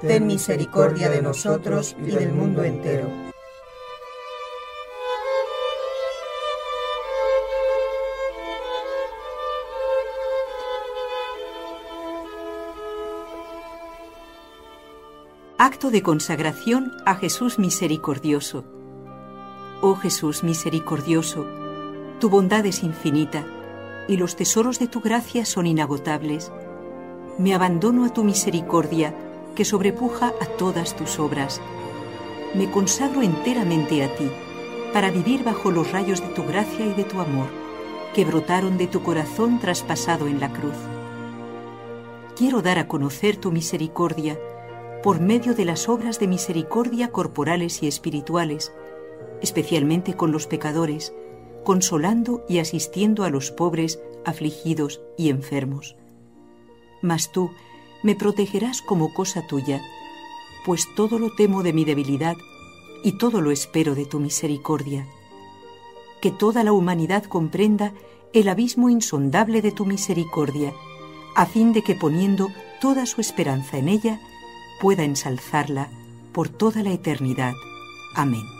Ten misericordia de nosotros y del mundo entero. Acto de consagración a Jesús misericordioso. Oh Jesús misericordioso, tu bondad es infinita y los tesoros de tu gracia son inagotables. Me abandono a tu misericordia, que sobrepuja a todas tus obras. Me consagro enteramente a ti, para vivir bajo los rayos de tu gracia y de tu amor, que brotaron de tu corazón traspasado en la cruz. Quiero dar a conocer tu misericordia por medio de las obras de misericordia corporales y espirituales, especialmente con los pecadores, consolando y asistiendo a los pobres, afligidos y enfermos. Mas tú me protegerás como cosa tuya, pues todo lo temo de mi debilidad y todo lo espero de tu misericordia. Que toda la humanidad comprenda el abismo insondable de tu misericordia, a fin de que poniendo toda su esperanza en ella, pueda ensalzarla por toda la eternidad. Amén.